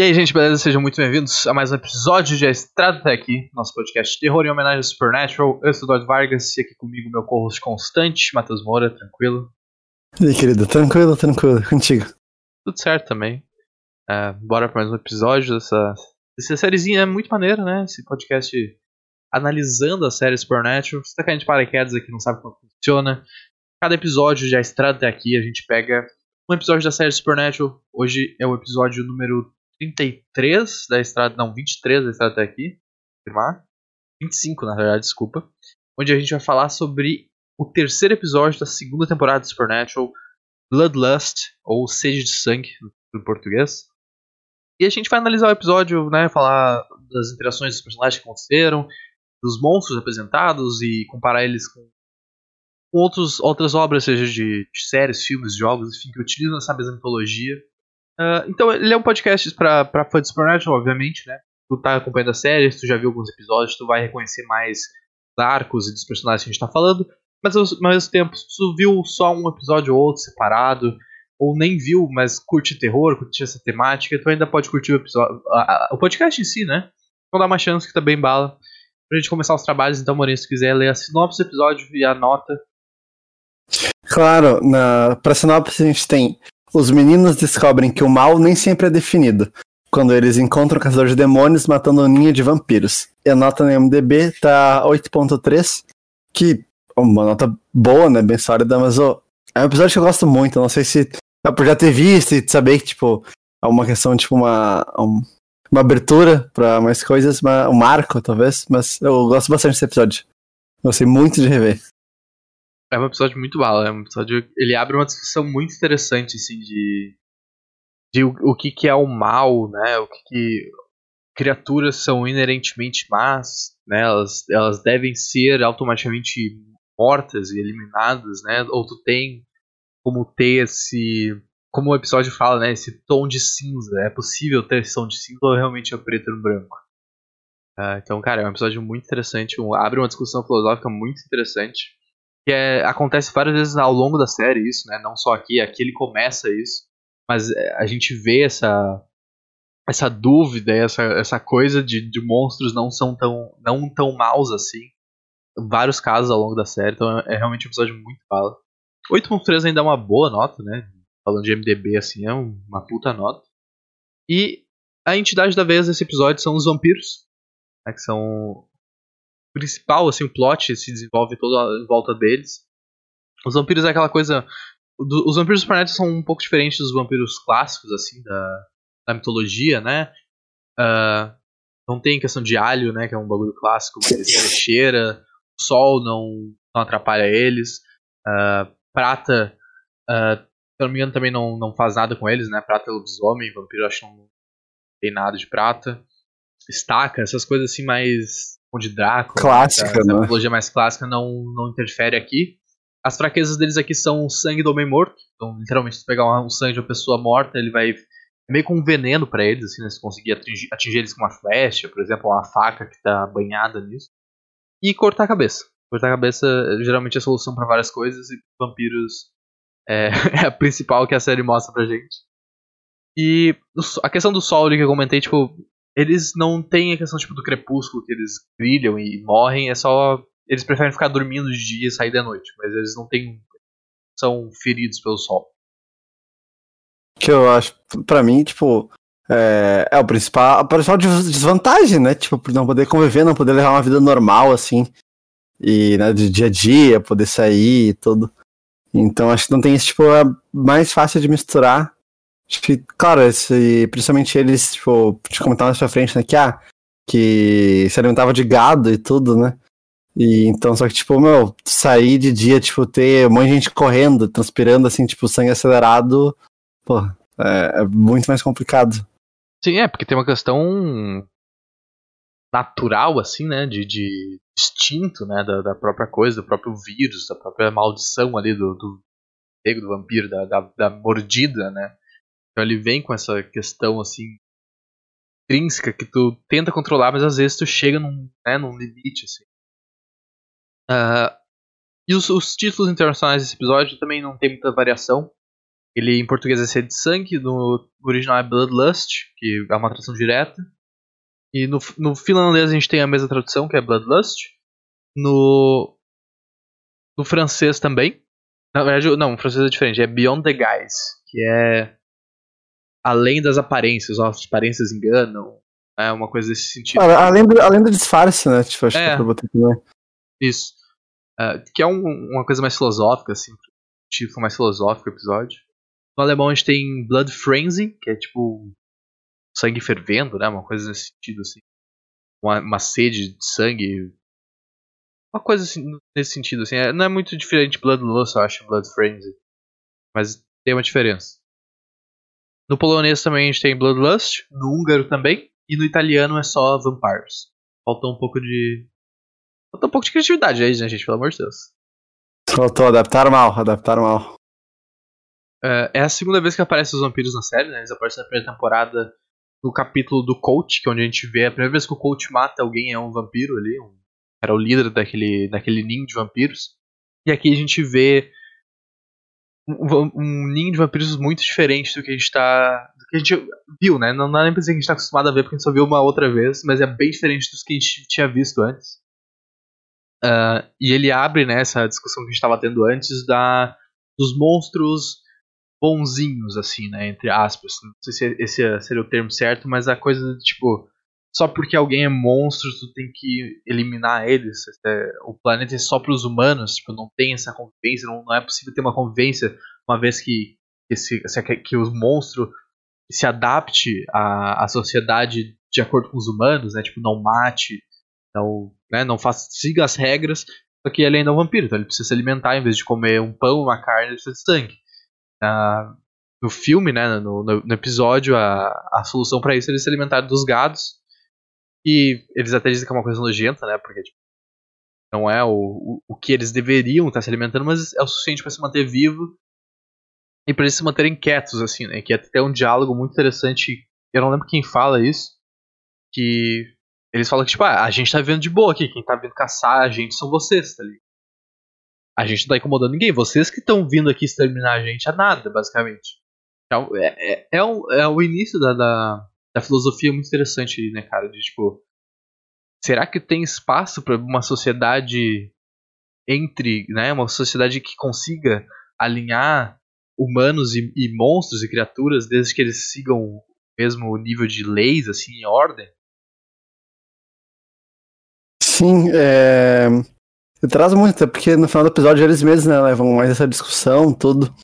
E aí, gente, beleza? Sejam muito bem-vindos a mais um episódio de A Estrada até aqui, nosso podcast de terror em homenagem ao Supernatural. Eu sou o Eduardo Vargas e aqui comigo meu co-host constante, Matheus Moura, tranquilo? E aí, querido, tranquilo, tranquilo, contigo. Tudo certo também. É, bora para mais um episódio dessa, dessa sériezinha muito maneira, né? Esse podcast analisando a série Supernatural. Você tá caindo de paraquedas aqui, não sabe como funciona. Cada episódio de A Estrada até aqui, a gente pega um episódio da série Supernatural. Hoje é o episódio número 33 da estrada, não, 23 da estrada até aqui, confirmar. 25, na verdade, desculpa. Onde a gente vai falar sobre o terceiro episódio da segunda temporada de Supernatural, Bloodlust, ou Sede de Sangue, no português. E a gente vai analisar o episódio, né, falar das interações dos personagens que aconteceram, dos monstros apresentados e comparar eles com, com outros, outras obras, seja de, de séries, filmes, jogos, enfim, que utilizam essa mesma mitologia Uh, então, ele é um podcast pra, pra de Supernatural, obviamente, né? Tu tá acompanhando a série, tu já viu alguns episódios, tu vai reconhecer mais os arcos e dos personagens que a gente tá falando. Mas ao mesmo tempo, se tu viu só um episódio ou outro separado, ou nem viu, mas curte terror, curte essa temática, tu ainda pode curtir o episódio. O podcast em si, né? Então dá uma chance que tá bem bala. Pra gente começar os trabalhos, então, Morinho, se quiser ler a sinopse do episódio e a nota. Claro, na, pra sinopse a gente tem os meninos descobrem que o mal nem sempre é definido, quando eles encontram o caçador de demônios matando um ninho de vampiros. E a nota no MDB tá 8.3, que é uma nota boa, né, bem sólida, mas oh, é um episódio que eu gosto muito, não sei se é por já ter visto e saber que, tipo, é uma questão, tipo, uma, uma abertura para mais coisas, uma, um marco, talvez, mas eu gosto bastante desse episódio. Gostei muito de rever. É um episódio muito bala, é um episódio. Ele abre uma discussão muito interessante, assim, de. de o, o que, que é o mal, né? O que, que criaturas são inerentemente más, né? Elas, elas devem ser automaticamente mortas e eliminadas, né? Ou tu tem como ter esse. Como o episódio fala, né? Esse tom de cinza. É possível ter esse tom de cinza ou realmente é preto no branco? Uh, então, cara, é um episódio muito interessante. Um, abre uma discussão filosófica muito interessante que é, acontece várias vezes ao longo da série isso, né? Não só aqui, aqui ele começa isso, mas é, a gente vê essa essa dúvida, essa, essa coisa de, de monstros não são tão não tão maus assim. Vários casos ao longo da série, então é, é realmente um episódio muito bala. 8.3 ainda é uma boa nota, né? Falando de MDB assim, é uma puta nota. E a entidade da vez desse episódio são os vampiros, né, que são principal, assim, o plot se desenvolve todo em volta deles. Os vampiros é aquela coisa. Do, os vampiros planeta são um pouco diferentes dos vampiros clássicos, assim, da, da mitologia, né? Uh, não tem questão de alho, né? Que é um bagulho clássico, mas cheira, o sol não, não atrapalha eles. Uh, prata, uh, se não me engano, também não, não faz nada com eles, né? Prata é lobisomem, vampiro acho que não tem nada de prata. Estaca, essas coisas assim mais de Drácula. Clássica, né? A mitologia mais clássica não, não interfere aqui. As fraquezas deles aqui são o sangue do homem morto. Então, literalmente, se pegar um sangue de uma pessoa morta, ele vai. É meio com um veneno para eles, assim, né? Se conseguir atingir, atingir, eles com uma flecha, por exemplo, uma faca que tá banhada nisso. E cortar a cabeça. Cortar a cabeça geralmente é a solução para várias coisas, e vampiros é, é, a principal que a série mostra pra gente. E a questão do sol ali que eu comentei, tipo, eles não têm a questão tipo, do crepúsculo, que eles brilham e morrem, é só. Eles preferem ficar dormindo de dia e sair da noite, mas eles não têm. são feridos pelo sol. Que eu acho, pra mim, tipo. É, é o principal, a principal desvantagem, né? Tipo, não poder conviver, não poder levar uma vida normal, assim. E, né, de dia a dia, poder sair e tudo. Então, acho que não tem isso, tipo, é mais fácil de misturar que, claro, esse, principalmente eles, tipo, te comentar mais pra frente, né, que, ah, que se alimentava de gado e tudo, né? E então, só que, tipo, meu, sair de dia, tipo, ter um monte de gente correndo, transpirando, assim, tipo, sangue acelerado, pô, é, é muito mais complicado. Sim, é, porque tem uma questão natural, assim, né, de, de instinto, né, da, da própria coisa, do próprio vírus, da própria maldição ali do, do, do vampiro, da, da, da mordida, né, então ele vem com essa questão assim intrínseca que tu tenta controlar, mas às vezes tu chega num, né, num limite assim. Uh, e os, os, títulos internacionais desse episódio também não tem muita variação. Ele em português é sede de sangue, no original é Bloodlust, que é uma tradução direta. E no, no finlandês a gente tem a mesma tradução, que é Bloodlust. No, no francês também. Na verdade, não, o francês é diferente, é Beyond the Guise, que é além das aparências, ó, as aparências enganam, é uma coisa desse sentido. Ah, além, do, além do disfarce, né? Tipo, acho É. que é pra botar também. Isso. É, que é um- uma coisa mais filosófica, assim, tipo mais filosófico o episódio. No alemão a gente tem Blood Frenzy, que é tipo sangue fervendo, né? Uma coisa nesse sentido, assim. Uma, uma sede de sangue. Uma coisa assim, nesse sentido, assim. É- não é muito diferente de Bloodlust, eu acho, Blood Frenzy. Mas tem uma diferença. No polonês também a gente tem Bloodlust, no húngaro também, e no italiano é só Vampires. Falta um pouco de. Falta um pouco de criatividade aí, né, gente? Pelo amor de Deus. Faltou adaptar mal, adaptar mal. É, é a segunda vez que aparecem os vampiros na série, né? Eles aparecem na primeira temporada no capítulo do coach, que é onde a gente vê a primeira vez que o coach mata alguém é um vampiro ali, um, era o líder daquele, daquele ninho de vampiros. E aqui a gente vê um, ninho de vampiros muito diferente do que a gente tá. do que a gente viu, né? Não dá nem pra dizer que a gente tá acostumado a ver, porque a gente só viu uma outra vez, mas é bem diferente dos que a gente tinha visto antes. Ah, e ele abre né, essa discussão que a gente estava tendo antes da, dos monstros bonzinhos, assim, né? Entre aspas. Não sei se esse seria o termo certo, mas a coisa tipo. Só porque alguém é monstro, tu tem que eliminar eles. É, o planeta é só para os humanos, tipo, não tem essa convivência, não, não é possível ter uma convivência uma vez que, esse, se- que o monstro se adapte à, à sociedade de acordo com os humanos, né? Tipo, não mate, não, né, não faça, siga as regras, só que ele ainda é um vampiro, então ele precisa se alimentar em vez de comer um pão, uma carne, ele precisa de sangue. Ah, no filme, né, no, no, no episódio, a, a solução para isso é ele se alimentar dos gados. E eles até dizem que é uma coisa nojenta, né, porque tipo, não é o, o, o que eles deveriam estar se alimentando, mas é o suficiente para se manter vivo e para eles se manterem quietos, assim, né, que é até um diálogo muito interessante. Eu não lembro quem fala isso, que eles falam que, tipo, ah, a gente tá vivendo de boa aqui, quem tá vindo caçar a gente são vocês, tá ligado? A gente não tá incomodando ninguém, vocês que estão vindo aqui exterminar a gente a nada, basicamente. Então, é, é, é, o, é o início da, da, da filosofia muito interessante, né, cara? De tipo, será que tem espaço para uma sociedade entre, né, uma sociedade que consiga alinhar humanos e, e monstros e criaturas desde que eles sigam o mesmo nível de leis, assim, em ordem? Sim, é. Traz muito, porque no final do episódio eles mesmos, né, levam mais essa discussão, tudo.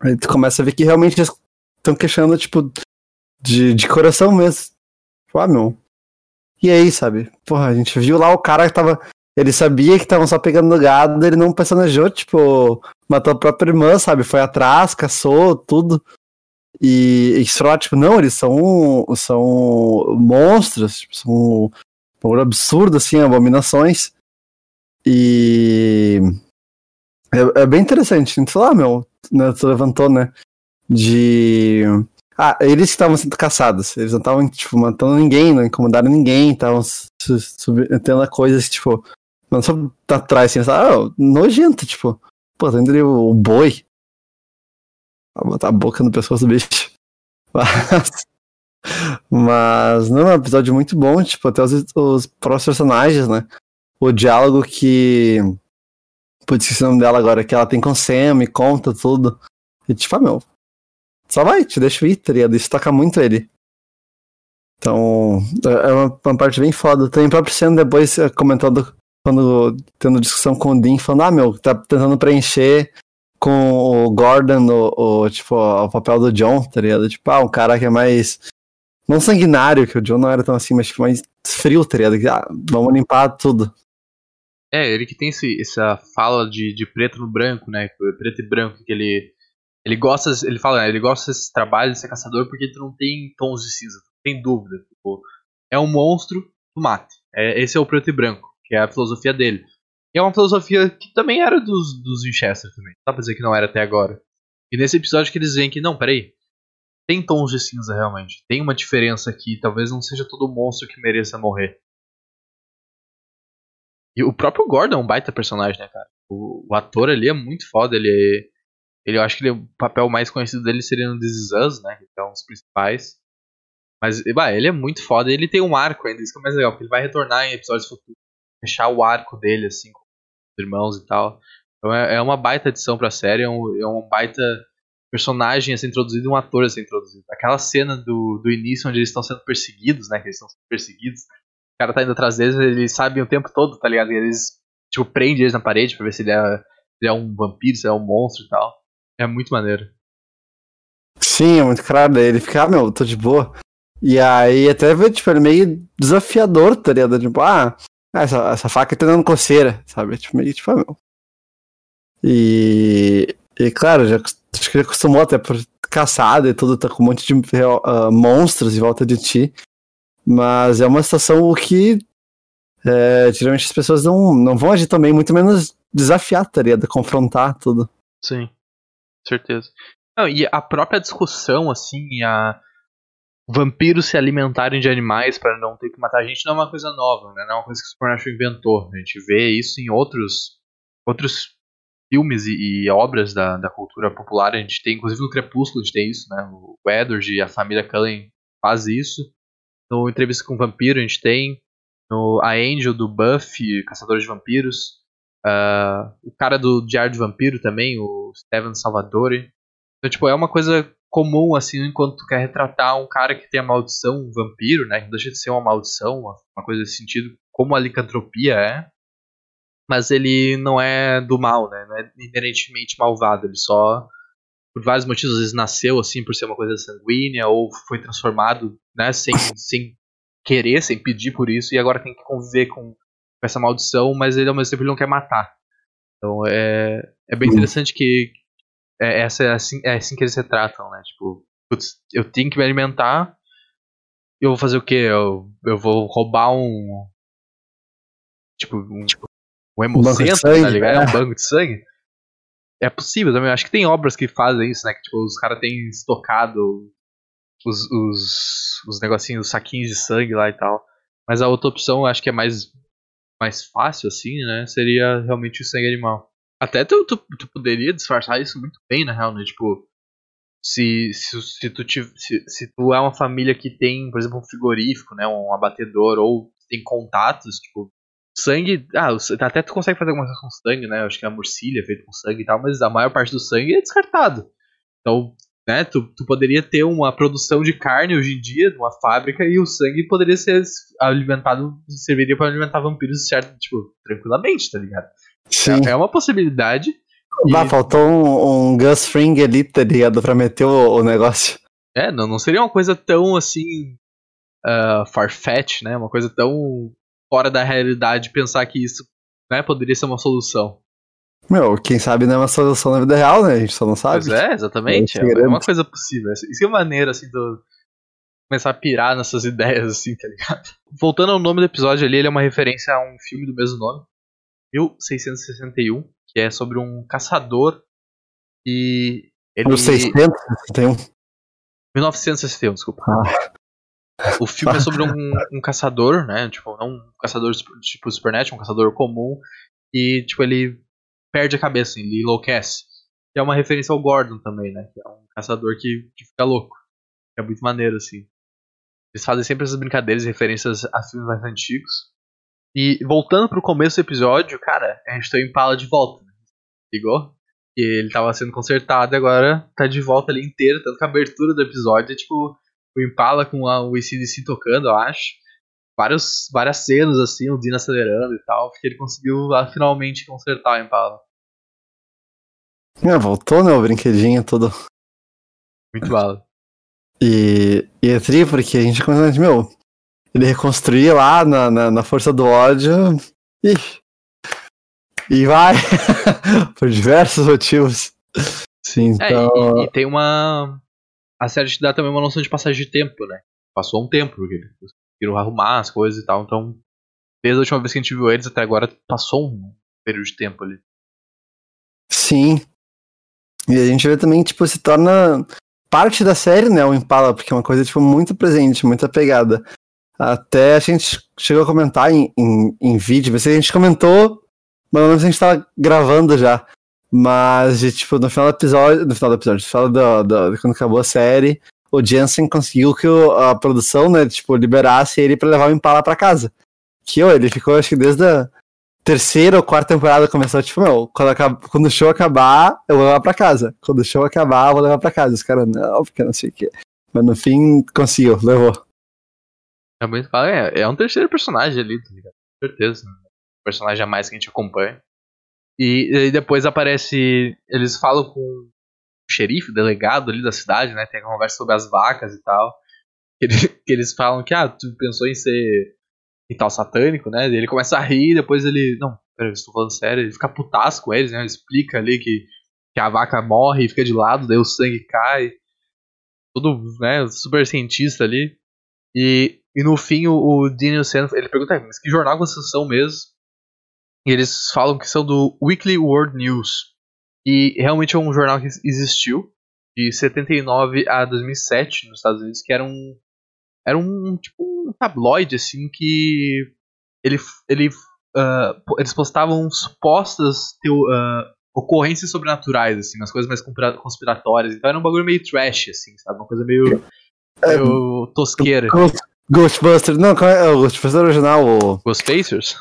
Aí tu começa a ver que realmente eles estão questionando, tipo, de, de coração mesmo. Tipo, ah, meu. E aí, sabe? Porra, a gente viu lá o cara que tava. Ele sabia que estavam só pegando gado, ele não personajou, tipo, matou a própria irmã, sabe? Foi atrás, caçou, tudo. E, e só, tipo, não, eles são, são monstros, tipo, são bagulho absurdo, assim, abominações. E. É, é bem interessante. Sei lá, meu, né, tu levantou, né? De. Ah, eles estavam sendo caçados. Eles não estavam, tipo, matando ninguém, não incomodaram ninguém, estavam a coisas, tipo. Não só tá atrás, assim, ah, nojento, tipo. Pô, tá indo o, o boi. Vai botar a boca no pescoço do bicho. Mas. Mas não, é um episódio muito bom, tipo, até os, os próprios personagens, né? O diálogo que. Putz, esqueci o nome dela agora, que ela tem com o Sam e conta tudo. E tipo, ah, meu. Só vai, te deixa ir, tá ligado? Isso toca muito ele. Então, é uma, uma parte bem foda. Tem o próprio Sam depois eh, comentando, quando tendo discussão com o Dean, falando, ah, meu, tá tentando preencher com o Gordon o, o, tipo, o papel do John, tá ligado? Tipo, ah, um cara que é mais. Não sanguinário, que o John não era tão assim, mas tipo, mais frio, tá ligado? Ah, vamos limpar tudo. É, ele que tem esse, essa fala de, de preto no branco, né? Preto e branco, que ele. Ele gosta, ele fala, né? Ele gosta desse trabalho de ser caçador porque tu não tem tons de cinza, tem dúvida. Tipo, é um monstro, tu mate. É, esse é o preto e branco, que é a filosofia dele. E é uma filosofia que também era dos, dos Winchester também. Dá pra dizer que não era até agora. E nesse episódio que eles veem que, não, peraí. Tem tons de cinza realmente. Tem uma diferença aqui. Talvez não seja todo monstro que mereça morrer. E o próprio Gordon é um baita personagem, né, cara? O, o ator ali é muito foda. Ele, Ele, eu acho que ele, o papel mais conhecido dele seria no This Is Us, né? Que é um dos principais. Mas, bah, ele é muito foda ele tem um arco ainda, isso que é mais legal, porque ele vai retornar em episódios futuros, fechar o arco dele, assim, com os irmãos e tal. Então é, é uma baita adição pra série, é um, é um baita personagem a ser introduzido e um ator a ser introduzido. Aquela cena do, do início onde eles estão sendo perseguidos, né? Que eles estão sendo perseguidos. O cara tá indo atrás deles, eles sabem o tempo todo, tá ligado? E eles, tipo, prendem eles na parede pra ver se ele é, ele é um vampiro, se é um monstro e tal. É muito maneiro. Sim, é muito claro. Daí ele fica, ah, meu, tô de boa. E aí até vê, tipo, ele meio desafiador, tá ligado? Tipo, ah, essa, essa faca tá dando coceira, sabe? Tipo, meio tipo, ah, meu. E, e claro, já, acho que ele acostumou até por caçada e tudo, tá com um monte de uh, monstros em volta de ti. Mas é uma situação que é, geralmente as pessoas não, não vão agir também, muito menos desafiar, tá ligado? Confrontar tudo. Sim, certeza. Não, e a própria discussão, assim, a vampiros se alimentarem de animais para não ter que matar a gente não é uma coisa nova, né? Não é uma coisa que o Supernatural inventou. A gente vê isso em outros, outros filmes e, e, obras da, da cultura popular. A gente tem, inclusive no Crepúsculo, a gente tem isso, né? O Edward e a família Cullen faz isso. No Entrevista com o Vampiro, a gente tem. No, a Angel do Buffy, Caçador de Vampiros. Uh, o cara do Diário de Vampiro também, o Steven Salvatore. Então, tipo, é uma coisa comum, assim, enquanto tu quer retratar um cara que tem a maldição, um vampiro, né? Que não deixa de ser uma maldição, uma, coisa desse sentido, como a licantropia é. Mas ele não é do mal, né? Não é inerentemente malvado. Ele só, por vários motivos, às vezes nasceu assim por ser uma coisa sanguínea, ou foi transformado, né? Sem, sem querer, sem pedir por isso, e agora tem que conviver com, com essa maldição, mas ele ao mesmo tempo ele não quer matar. Então é, é bem interessante que, é, essa é assim, é assim que eles retratam, né? Tipo, putz, eu tenho que me alimentar. Eu vou fazer o quê? Eu, eu vou roubar um. Tipo, um, tipo, um hemocentro, tá ligado? É. Um banco de sangue. É possível também. Acho que tem obras que fazem isso, né? Que tipo, os caras têm estocado os, os, os negocinhos, os saquinhos de sangue lá e tal. Mas a outra opção, eu acho que é mais, mais fácil, assim, né? Seria realmente o sangue animal. Até tu, tu, tu, poderia disfarçar isso muito bem, na real, né? Tipo, se, se, se, tu, te, se, se tu é uma família que tem, por exemplo, um frigorífico, né? Um abatedor, ou tem contatos, tipo, sangue. Ah, até tu consegue fazer alguma coisa com sangue, né? Acho que a morcilha é feita com sangue e tal, mas a maior parte do sangue é descartado. Então, né, tu, tu poderia ter uma produção de carne hoje em dia numa fábrica e o sangue poderia ser alimentado, serviria para alimentar vampiros, certo? Tipo, tranquilamente, tá ligado? Sim. É, é uma possibilidade. Bah, e... faltou um, um Gus Fring ali, tá ligado? Pra meter o, o, negócio. É, não, não seria uma coisa tão assim. Uh, farfetch, né? Uma coisa tão fora da realidade pensar que isso né, poderia ser uma solução. Meu, quem sabe não é uma solução na vida real, né? A gente só não sabe. Pois é, exatamente. É, é uma coisa possível. Isso é maneira, assim, do começar a pirar nessas ideias, assim, tá ligado? Voltando ao nome do episódio ali, ele é uma referência a um filme do mesmo nome, 1661, que é sobre um caçador e ele 1661. 1961, desculpa. Ah. O filme é sobre um, um, caçador, né? Tipo, não um caçador tipo Supernet, um caçador comum. E, tipo, ele perde a cabeça, ele enlouquece. Que é uma referência ao Gordon também, né? Que é um caçador que, que fica louco. É muito maneiro, assim. Eles fazem sempre essas brincadeiras e referências a filmes mais antigos. E voltando pro começo do episódio, cara, a gente tem o Impala de volta. Né? Ligou? E ele tava sendo consertado e agora tá de volta ali inteiro, tanto que a abertura do episódio é tipo o Impala com a, o ACDC tocando, eu acho. Vários, várias cenas assim, o Dino acelerando e tal, porque ele conseguiu lá, finalmente consertar o Impala. É, voltou, né, o brinquedinho todo. Muito bala. E, e é tri porque a gente começa a meu, ele reconstruir lá na, na, na força do ódio. E, e vai. Por diversos motivos. Sim, então... É, e, e, tem uma. A série te dá também uma noção de passagem de tempo, né? Passou um tempo, porque conseguiram arrumar as coisas e tal. Então, desde a última vez que a gente viu eles até agora, passou um período de tempo ali. Sim. E a gente vê também, tipo, se torna parte da série, né, o Impala, porque é uma coisa, tipo, muito presente, muito apegada. Até a gente chegou a comentar em, em, em vídeo, a gente comentou, mas não sei se a gente tava gravando já. Mas, tipo, no final do episódio. No final do episódio, no final do, do, quando acabou a série, o Jensen conseguiu que o, a produção, né, tipo, liberasse ele pra levar o Impala pra casa. Que ó, ele ficou, acho que desde a terceira ou quarta temporada começou, tipo, meu, quando, acaba, quando o show acabar, eu vou levar pra casa. Quando o show acabar, eu vou levar pra casa. Os caras, não, porque não sei o quê. Mas no fim, conseguiu, levou. É, muito, é, é um terceiro personagem ali, tá ligado? Com certeza. Né? Personagem a mais que a gente acompanha. E, e depois aparece. Eles falam com xerife, delegado ali da cidade, né? Tem a conversa sobre as vacas e tal. Que, ele, que eles falam que, ah, tu pensou em ser e tal satânico, né? Ele começa a rir, depois ele. Não, peraí, estou falando sério, ele fica putaço com eles, né? Ele explica ali que, que a vaca morre e fica de lado, daí o sangue cai. Tudo, né? Super cientista ali. E, e no fim o, o o Sam, ele pergunta, mas que jornal vocês são mesmo? E eles falam que são do Weekly World News. E realmente é um jornal que existiu de 79 a 2007 nos Estados Unidos, que era um era um tipo um tabloide assim que ele ele uh, eles postavam supostas teo, uh, ocorrências sobrenaturais assim, nas coisas mais conspiratórias. Então era um bagulho meio trash assim, sabe, uma coisa meio, é, meio tosqueira. Ghostbusters, não, qual é o Ghostbusters original? O... Ghostfacers?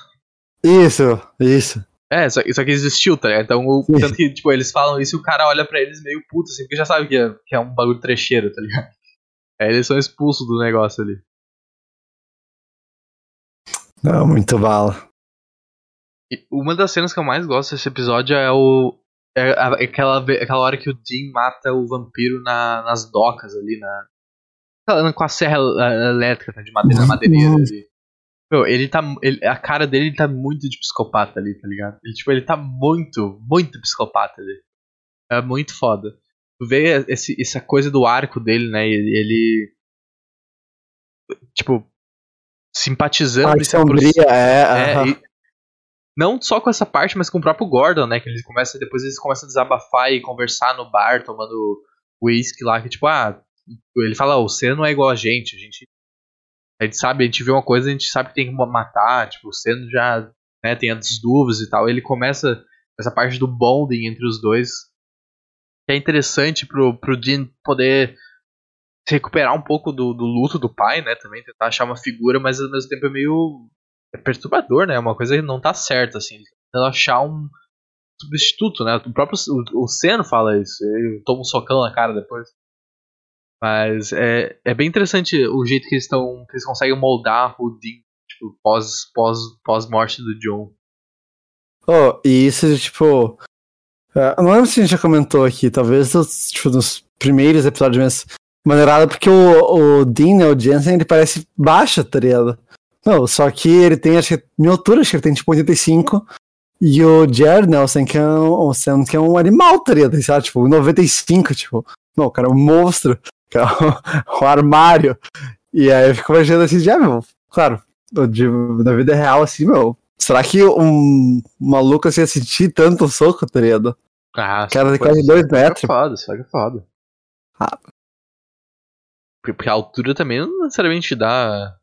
Isso, isso. É, só, só que existiu, tá ligado? Então, o, tanto que, tipo, eles falam isso e o cara olha pra eles meio puto, assim, porque já sabe que é, que é um bagulho trecheiro, tá ligado? Aí eles são expulsos do negócio ali. Não, muito bala. E uma das cenas que eu mais gosto desse episódio é o. É aquela, aquela hora que o Dean mata o vampiro na, nas docas ali, na. Com a serra elétrica, né, de madeira, madeireira ali. Meu, ele tá. Ele, a cara dele tá muito de psicopata ali, tá ligado? Ele, tipo, ele tá muito, muito psicopata ali. É muito foda. Tu vê esse, essa coisa do arco dele, né? Ele. tipo. Simpatizando ah, sombria, pro, é. é não só com essa parte, mas com o próprio Gordon, né? Que eles começam, depois eles começam a desabafar e conversar no bar, tomando whisky lá, que tipo, ah, ele fala, oh, você não é igual a gente, a gente a gente sabe, a gente vê uma coisa, a gente sabe que tem que matar, tipo, o Senna já né, tem as dúvidas e tal. Ele começa essa parte do bonding entre os dois, que é interessante pro, pro Dean poder se recuperar um pouco do, do luto do pai, né, também, tentar achar uma figura, mas ao mesmo tempo é meio é perturbador, né, é uma coisa que não tá certa, assim, tentando achar um substituto, né, o próprio o, o fala isso, ele toma um socão na cara depois. Mas é, é bem interessante o jeito que eles estão. que eles conseguem moldar o Dean, tipo, pós, pós, pós morte do John. Oh, e isso, tipo. Uh, não lembro se a gente já comentou aqui, talvez tipo, nos primeiros episódios mesmo. Maneirada, porque o, o Dean, né, o Jensen, ele parece baixo, tá ligado? Não, só que ele tem, acho que, minha altura, acho que ele tem tipo 85. E o Jared Nelson, que é um, que é um animal, tá ligado? Sabe? Tipo, 95, tipo. Não, cara é um monstro que é o, armário. E aí eu fico imaginando assim, já, meu, claro, de, na vida real, assim, meu, será que um maluco assim ia sentir tanto soco, tá ligado? Ah, cara de quase dois metros. É foda, isso é foda. Ah. Porque a altura também não necessariamente dá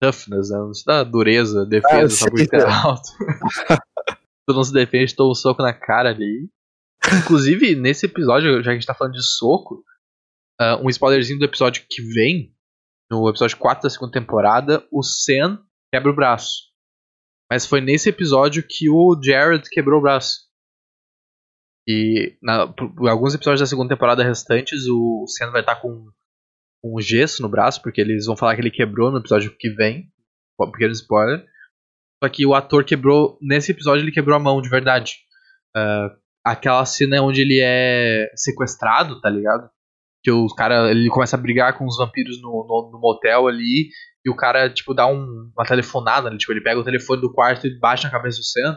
toughness, né? Não te dá dureza, defesa, ah, só porque é alto. tu não se defende, toma um soco na cara ali. Inclusive, nesse episódio, já que a gente tá falando de soco, uh, um spoilerzinho do episódio que vem, no episódio 4 da segunda temporada, o Sam quebra o braço. Mas foi nesse episódio que o Jared quebrou o braço. E na, por alguns episódios da segunda temporada restantes, o Sam vai estar com um gesso no braço, porque eles vão falar que ele quebrou no episódio que vem. Um pequeno spoiler. Só que o ator quebrou. Nesse episódio ele quebrou a mão de verdade. Uh, aquela cena onde ele é sequestrado, tá ligado? Que o cara ele começa a brigar com os vampiros no, no, no motel ali e o cara tipo dá um, uma telefonada, né? tipo ele pega o telefone do quarto e bate na cabeça do Sam.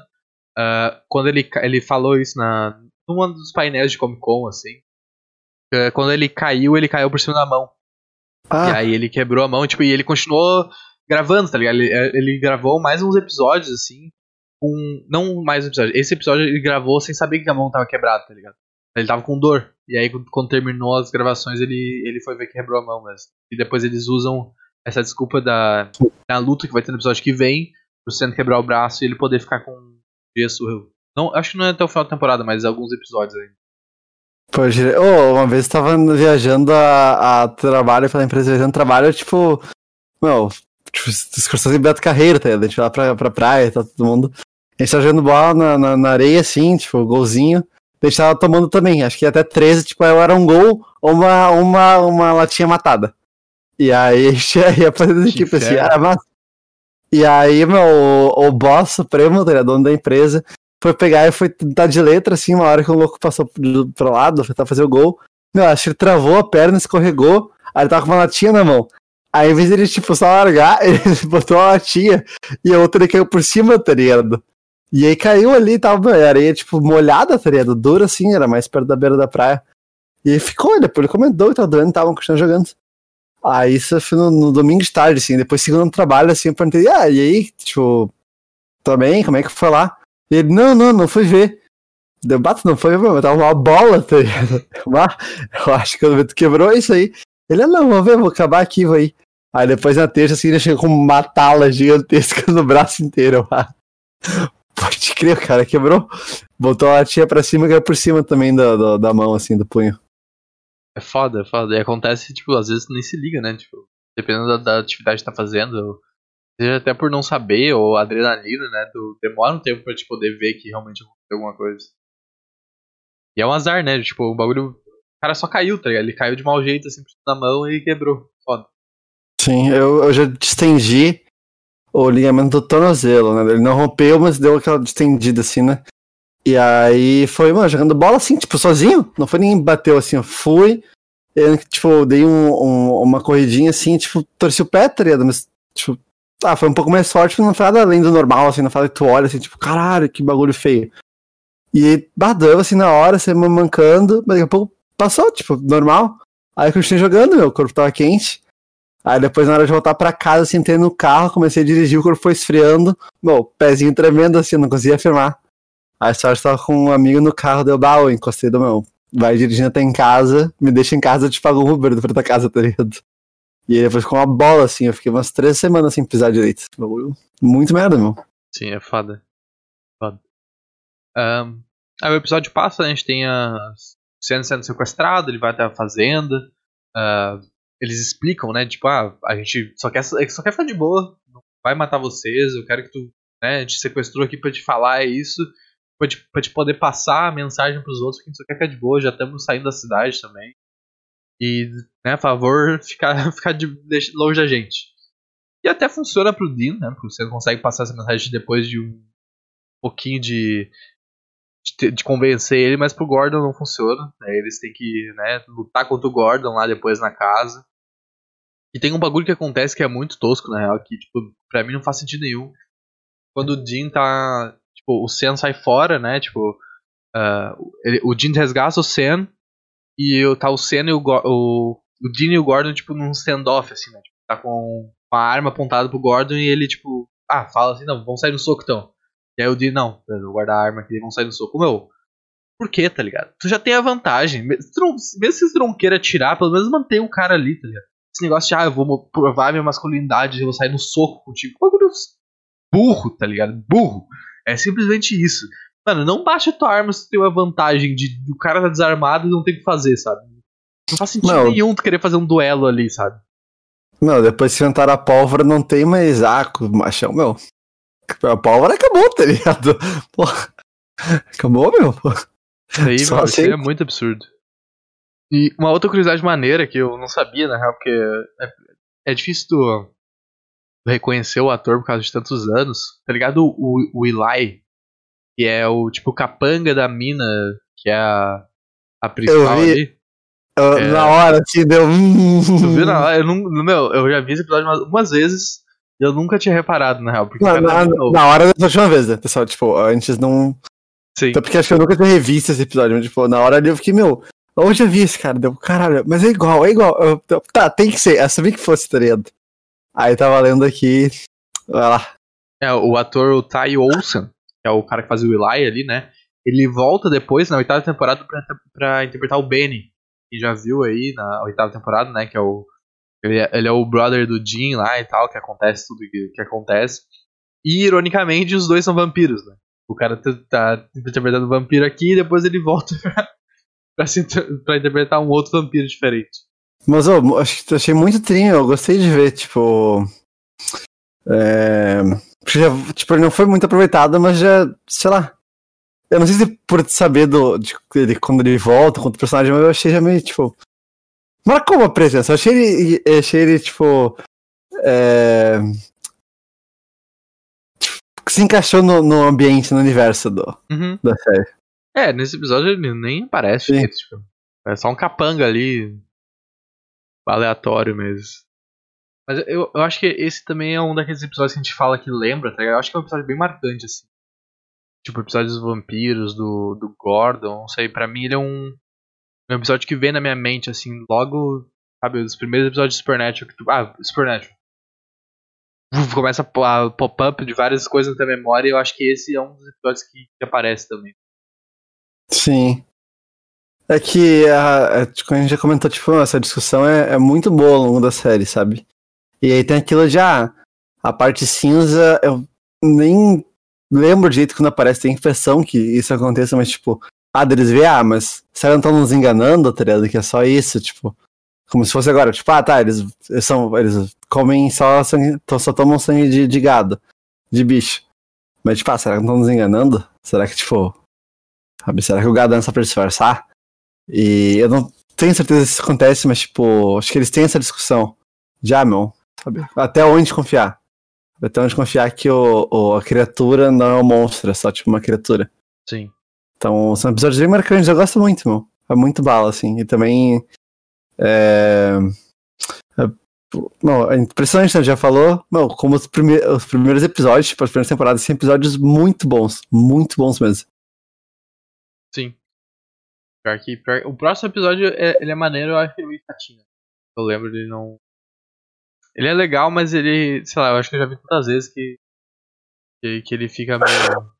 Uh, quando ele ele falou isso na num dos painéis de Comic Con assim, uh, quando ele caiu ele caiu por cima da mão ah. e aí ele quebrou a mão tipo e ele continuou gravando, tá ligado? Ele, ele gravou mais uns episódios assim com não mais episódios. Esse episódio ele gravou sem saber que a mão tava quebrada, tá ligado? Ele tava com dor. E aí, quando terminou as gravações, ele, ele foi ver que quebrou a mão mesmo. E depois eles usam essa desculpa da, da luta que vai ter no episódio que vem, pro Sam quebrar o braço e ele poder ficar com gesso Não, acho que não é até o final da temporada, mas alguns episódios ainda. Pô, oh, uma vez eu tava viajando a, a trabalho pela empresa, viajando trabalho, tipo, meu, tipo, excursões em Beto Carreiro, tá? A gente vai lá pra, pra praia, tá todo mundo. A gente tava jogando bola na, na, na, areia, assim, tipo, golzinho. A gente tava tomando também, acho que até 13, tipo, era um gol ou uma, uma, uma latinha matada. E aí a gente ia fazendo tipo assim, era massa. E aí, meu, o, o boss supremo, tá dono da empresa, foi pegar e foi dar de letra, assim, uma hora que o louco passou pro, pro lado, foi tentar fazer o gol. Meu, acho que ele travou a perna, escorregou, aí ele tava com uma latinha na mão. Aí, em vez de ele, tipo, só largar, ele botou a latinha e a outra ele caiu por cima, tá ligado? E aí caiu ali, tava areia, tipo, molhada, tá ligado? Dura assim, era mais perto da beira da praia. E aí ficou, depois ele comentou que tava doendo tava continuando jogando. Aí isso foi no, no, domingo de tarde, assim, depois segundo no trabalho, assim, eu perguntei, ah, e aí, tipo, também, como é que foi lá? E ele, não, não, não fui ver. Deu bato, não foi mas tava uma bola, tá ligado? Eu acho que o quebrou isso aí. Ele, não, vou ver, vou acabar aqui, vou aí. Aí depois na terça, assim, ele chegou com uma tala gigantesca no braço inteiro. Pode crer, o cara quebrou. Botou a latinha pra cima e caiu por cima também da, da, da, mão, assim, do punho. É foda, é foda. E acontece, tipo, às vezes nem se liga, né? Tipo, dependendo da, da atividade que tá fazendo, seja até por não saber, ou adrenalina, né? Tu demora um tempo pra te poder ver que realmente aconteceu alguma coisa. E é um azar, né? Tipo, o bagulho. O cara só caiu, tá ligado? Ele caiu de mau jeito, assim, na mão e quebrou. Foda. Sim, eu, eu já distendi o ligamento do tornozelo, né? Ele não rompeu, mas deu aquela distendida, assim, né? E aí foi, mano, jogando bola assim, tipo, sozinho. Não foi ninguém bateu assim, eu fui. Eu, tipo, dei um, um, uma corridinha assim, tipo, torci o pé, tá ligado? Mas, tipo, ah, foi um pouco mais forte, mas não foi nada além do normal, assim, não fala que tu olha assim, tipo, caralho, que bagulho feio. E bateu assim na hora, você me mancando, mas daqui a pouco passou, tipo, normal. Aí eu continuei jogando, meu corpo tava quente. Aí depois, na hora de voltar pra casa, assim, entrei no carro, comecei a dirigir, o corpo foi esfriando. Meu, pezinho tremendo, assim, não conseguia firmar. Aí só estava com um amigo no carro, deu baú, encostei do meu. Vai dirigindo até em casa, me deixa em casa, eu te pago um Uber pra tua casa, tá ligado? E aí depois com uma bola, assim, eu fiquei umas três semanas sem pisar direito. Muito merda, meu. Sim, é foda. Foda. Um, aí o episódio passa, né, a gente tem a Senna sendo sequestrado, ele vai até a fazenda. Uh, eles explicam, né? Tipo, ah, a gente só quer, só quer ficar de boa, não vai matar vocês, eu quero que tu, né, te sequestrou aqui pra te falar é isso, pra te, pra te poder passar a mensagem pros outros, que a gente só quer ficar de boa, já estamos saindo da cidade também. E, né, a favor, ficar, ficar de, longe da gente. E até funciona pro Dean, né? Porque você consegue passar essa mensagem depois de um pouquinho de, de, de, convencer ele, mas pro Gordon não funciona. Né? Eles têm que né, lutar contra o Gordon lá depois na casa. E tem um bagulho que acontece que é muito tosco, na real, que, tipo, pra mim não faz sentido nenhum. Quando o Dean tá. Tipo, o Sen sai fora, né? Tipo. Uh, ele, o Dean resgata o Sen. E tá o Sen e o, o. O Dean e o Gordon, tipo, num standoff, assim, né? Tipo, tá com uma arma apontada pro Gordon e ele, tipo. Ah, fala assim, não, vamos sair no soco então. E aí o Dean, não, eu vou guardar a arma aqui vamos sair no soco. Meu, por quê, tá ligado? Tu já tem a vantagem. Mesmo se tu não queira tirar, pelo menos mantém o cara ali, tá ligado? Esse negócio de, ah, eu vou provar minha masculinidade, eu vou sair no soco contigo. Bagulho burro, tá ligado? Burro. É simplesmente isso. Mano, não baixa tua arma se tu tem a vantagem de o cara tá desarmado e não tem o que fazer, sabe? Não faz sentido não. nenhum tu querer fazer um duelo ali, sabe? Não, depois que inventaram a pólvora, não tem mais arco, machão, meu. A pólvora acabou, tá ligado? Porra. Acabou, meu. Isso aí, Só assim. é muito absurdo. E uma outra curiosidade maneira que eu não sabia, na real, porque é, é difícil tu reconhecer o ator por causa de tantos anos. Tá ligado? O, o Eli, que é o tipo capanga da mina, que é a, a principal eu vi, ali. Eu, é, na hora, assim, deu. Tu viu na hora? Eu, não, meu, eu já vi esse episódio umas, umas vezes. E eu nunca tinha reparado, na real. Porque na, na, na hora da última vez, né, pessoal? Tipo, antes não. Sim. Então, porque acho que eu nunca tinha revisto esse episódio, mas, tipo, na hora ali eu fiquei, meu, Onde eu vi esse cara? Deu, caralho, mas é igual, é igual. Eu, eu, tá, tem que ser. Assumi que fosse, tá ligado? Aí tava lendo aqui. Vai lá. É, o ator o Ty Olsen, que é o cara que fazia o Eli ali, né? Ele volta depois, na oitava temporada, pra, pra interpretar o Benny. Que já viu aí na oitava temporada, né? Que é o. Ele é, ele é o brother do Jim lá e tal, que acontece tudo que, que acontece. E, ironicamente, os dois são vampiros, né? O cara tá, tá interpretando vampiro aqui e depois ele volta pra, pra interpretar um outro vampiro diferente. Mas eu achei muito trinho, eu gostei de ver, tipo. É, já, tipo, ele não foi muito aproveitado, mas já, sei lá. Eu não sei se por saber do, de, de quando ele volta, quanto personagem, mas eu achei já meio, tipo. Marcou uma presença. Eu achei ele, achei ele tipo. É, se encaixou no, no ambiente, no universo do, Uhum. da série. É, nesse episódio ele nem aparece. Sim. Tipo, é só um capanga ali. Aleatório mesmo. Mas eu, eu acho que esse também é um daqueles episódios que a gente fala que lembra, tá ligado? Eu acho que é um episódio bem marcante, assim. Tipo, o episódio dos vampiros, do, do Gordon, não sei, pra mim ele é um, um episódio que vem na minha mente, assim, logo, sabe, os primeiros episódios de Supernatural. Que tu, ah, Supernatural. Uf, Começa a pop-up de várias coisas na tua memória e eu acho que esse é um dos episódios que, que aparece também. Sim. É que a, a, tipo, a gente já comentou, tipo, essa discussão é, é muito boa ao longo da série, sabe? E aí tem aquilo de, ah, a parte cinza, eu nem lembro de jeito quando aparece, tem impressão que isso aconteça, mas tipo, ah, deles vê, ah, mas será que estão nos enganando, tá ligado? Que é só isso, tipo, como se fosse agora, tipo, ah, tá, eles, eles são, eles comem só sangue, só tomam sangue de, de gado, de bicho. Mas tipo, ah, será que estão nos enganando? Será que, tipo, sabe, será que o gado só pra disfarçar? E eu não tenho certeza se isso acontece, mas tipo, acho que eles têm essa discussão. Já, meu, sabe? Até onde confiar? Até onde confiar que o, o- a criatura não é um monstro, é só tipo uma criatura. Sim. Então, são episódios bem marcantes, eu gosto muito, meu. É muito bala, assim. E também. É. é não, é impressionante, né? Já falou. Não, como os, prime os primeiros episódios, tipo, as primeiras temporadas, são episódios muito bons. Muito bons mesmo. Pior que, pior- o próximo episódio é, ele é maneiro, eu acho que ele é meio chatinho. Eu lembro dele não. Ele é legal, mas ele. Sei lá, eu acho que eu já vi tantas vezes que. que, que ele fica meio.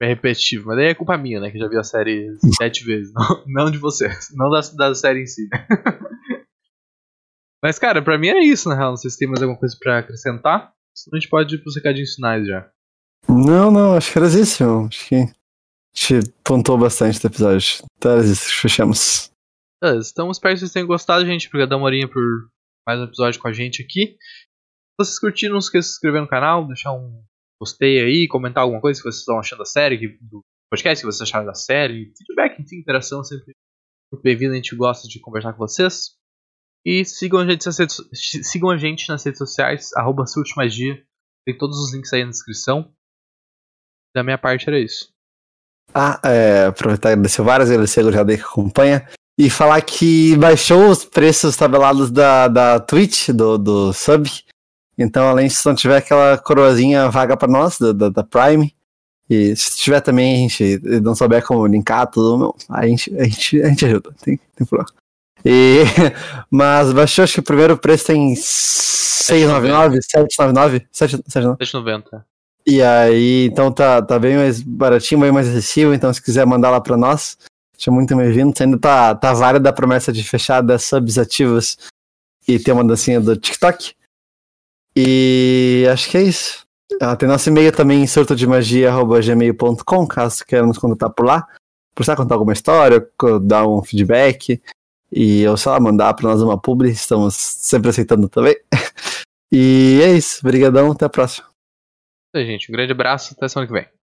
meio repetitivo. Mas daí é culpa minha, né? Que eu já vi a série sete vezes. Não, não de vocês. Não da, da série em si. mas, cara, pra mim é isso, na real. Não sei se tem mais alguma coisa pra acrescentar. Senão a gente pode ir pros recadinhos finais já. Não, não, acho que era isso. Acho que gente pontuou bastante do episódio. Isso, fechamos. Beleza, então espero que vocês tenham gostado, gente. Obrigado, Morinha, por mais um episódio com a gente aqui. Se vocês curtiram, não esqueça de se inscrever no canal, deixar um gostei aí, comentar alguma coisa que vocês estão achando da série, que- do podcast, que vocês acharam da série. Feedback, enfim, interação sempre muito bem-vinda, a gente gosta de conversar com vocês. E sigam a gente nas redes, sigam a gente nas redes sociais, arroba Magia. Tem todos os links aí na descrição. Da minha parte era isso. Ah, é, aproveitar e agradecer várias, agradecer a Gurjadei que acompanha. E falar que baixou os preços tabelados da, da Twitch, do, do sub. Então, além se não tiver aquela coroazinha vaga pra nós, da, da, Prime. E se tiver também, a gente não souber como linkar tudo, meu, a, gente, a, gente, a gente ajuda, tem, tem problema. E, mas baixou, acho que o primeiro preço tem 699, 799, 799. 7,90. E aí, então tá, tá bem mais baratinho, bem mais acessível. Então, se quiser mandar lá pra nós, seja muito bem-vindo. Ainda tá, tá válida a promessa de fechar 10 subs ativos e ter uma dancinha do TikTok. E acho que é isso. Ah, tem nosso e-mail também, surtodemagia.gmail.com, caso queira nos contatar por lá. Precisar contar alguma história, dar um feedback. E sei lá, mandar pra nós uma publi, estamos sempre aceitando também. E é isso. Obrigadão, até a próxima. Aí, gente. Um grande abraço. Até semana que vem.